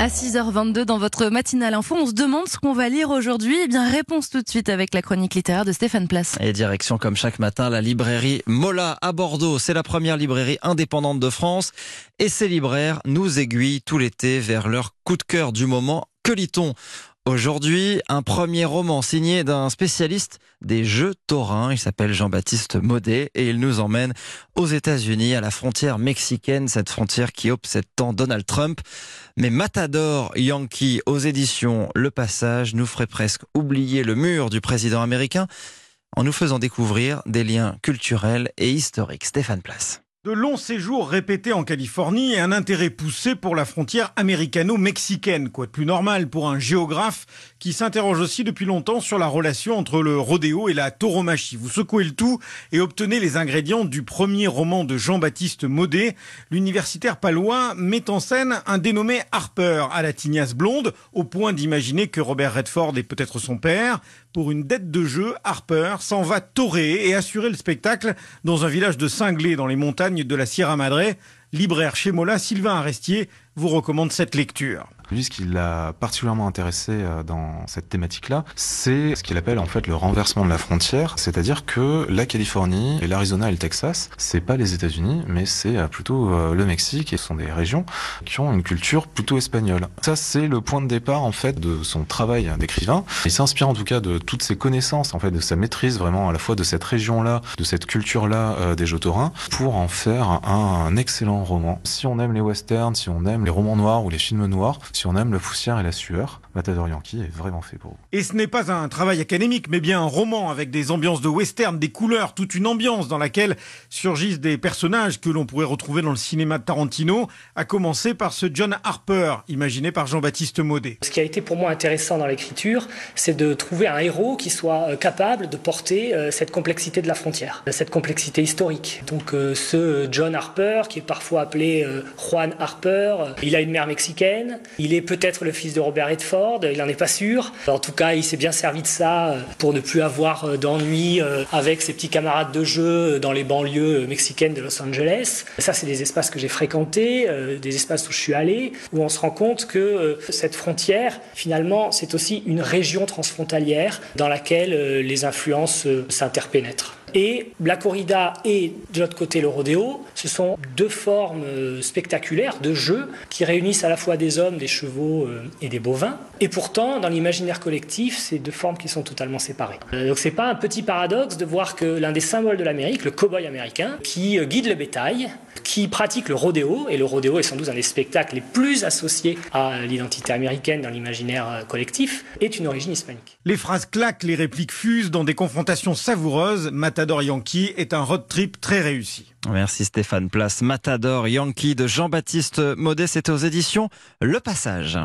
À 6h22 dans votre matinale info, on se demande ce qu'on va lire aujourd'hui. Eh bien, réponse tout de suite avec la chronique littéraire de Stéphane Place. Et direction comme chaque matin, la librairie Mola à Bordeaux. C'est la première librairie indépendante de France. Et ces libraires nous aiguillent tout l'été vers leur coup de cœur du moment. Que lit-on? Aujourd'hui, un premier roman signé d'un spécialiste des jeux taurins. Il s'appelle Jean-Baptiste Maudet et il nous emmène aux États-Unis, à la frontière mexicaine, cette frontière qui obsède tant Donald Trump. Mais Matador Yankee aux éditions Le Passage nous ferait presque oublier le mur du président américain en nous faisant découvrir des liens culturels et historiques. Stéphane Place. De longs séjours répétés en Californie et un intérêt poussé pour la frontière américano-mexicaine. Quoi de plus normal pour un géographe qui s'interroge aussi depuis longtemps sur la relation entre le rodéo et la tauromachie? Vous secouez le tout et obtenez les ingrédients du premier roman de Jean-Baptiste Maudet. L'universitaire palois met en scène un dénommé Harper à la tignasse blonde, au point d'imaginer que Robert Redford est peut-être son père. Pour une dette de jeu, Harper s'en va torer et assurer le spectacle dans un village de cinglés dans les montagnes de la Sierra Madre. Libraire chez Mola, Sylvain Arestier vous recommande cette lecture. Lui, ce qui l'a particulièrement intéressé euh, dans cette thématique-là, c'est ce qu'il appelle en fait le renversement de la frontière, c'est-à-dire que la Californie et l'Arizona et le Texas, c'est pas les États-Unis, mais c'est euh, plutôt euh, le Mexique et ce sont des régions qui ont une culture plutôt espagnole. Ça, c'est le point de départ en fait de son travail d'écrivain. Il s'inspire en tout cas de toutes ses connaissances, en fait, de sa maîtrise vraiment à la fois de cette région-là, de cette culture-là des Jotorins, pour en faire un, un excellent roman. Si on aime les westerns, si on aime les romans noirs ou les films noirs, si on aime la poussière et la sueur, Matador Yankee est vraiment fait pour vous. Et ce n'est pas un travail académique, mais bien un roman avec des ambiances de western, des couleurs, toute une ambiance dans laquelle surgissent des personnages que l'on pourrait retrouver dans le cinéma de Tarantino, à commencer par ce John Harper, imaginé par Jean-Baptiste Maudet. Ce qui a été pour moi intéressant dans l'écriture, c'est de trouver un héros qui soit euh, capable de porter euh, cette complexité de la frontière, cette complexité historique. Donc euh, ce John Harper, qui est parfois appelé Juan Harper, il a une mère mexicaine, il est peut-être le fils de Robert Redford, il n'en est pas sûr. En tout cas, il s'est bien servi de ça euh, pour ne plus avoir euh, d'ennui euh, avec ses petits camarades de jeu dans les banlieues mexicaines de Los Angeles. Ça, c'est des espaces que j'ai fréquentés, des espaces où je suis allé, où on se rend compte que cette frontière, finalement, c'est aussi une région transfrontalière dans laquelle les influences s'interpénètrent. Et la corrida et de l'autre côté le rodéo, ce sont deux formes euh, spectaculaires de jeux qui réunissent à la fois des hommes, des chevaux euh, et des bovins. Et pourtant, dans l'imaginaire collectif, c'est deux formes qui sont totalement séparées. Euh, donc c'est pas un petit paradoxe de voir que l'un des symboles de l'Amérique, le cow-boy américain, qui guide le bétail, qui pratique le rodéo, et le rodéo est sans doute un des spectacles les plus associés à l'identité américaine dans l'imaginaire collectif, est une origine hispanique. Les phrases claquent, les répliques fusent dans des confrontations savoureuses. Matador Yankee est un road trip très réussi. Merci Stéphane Place. Matador Yankee de Jean-Baptiste Maudet, c'est aux éditions Le Passage.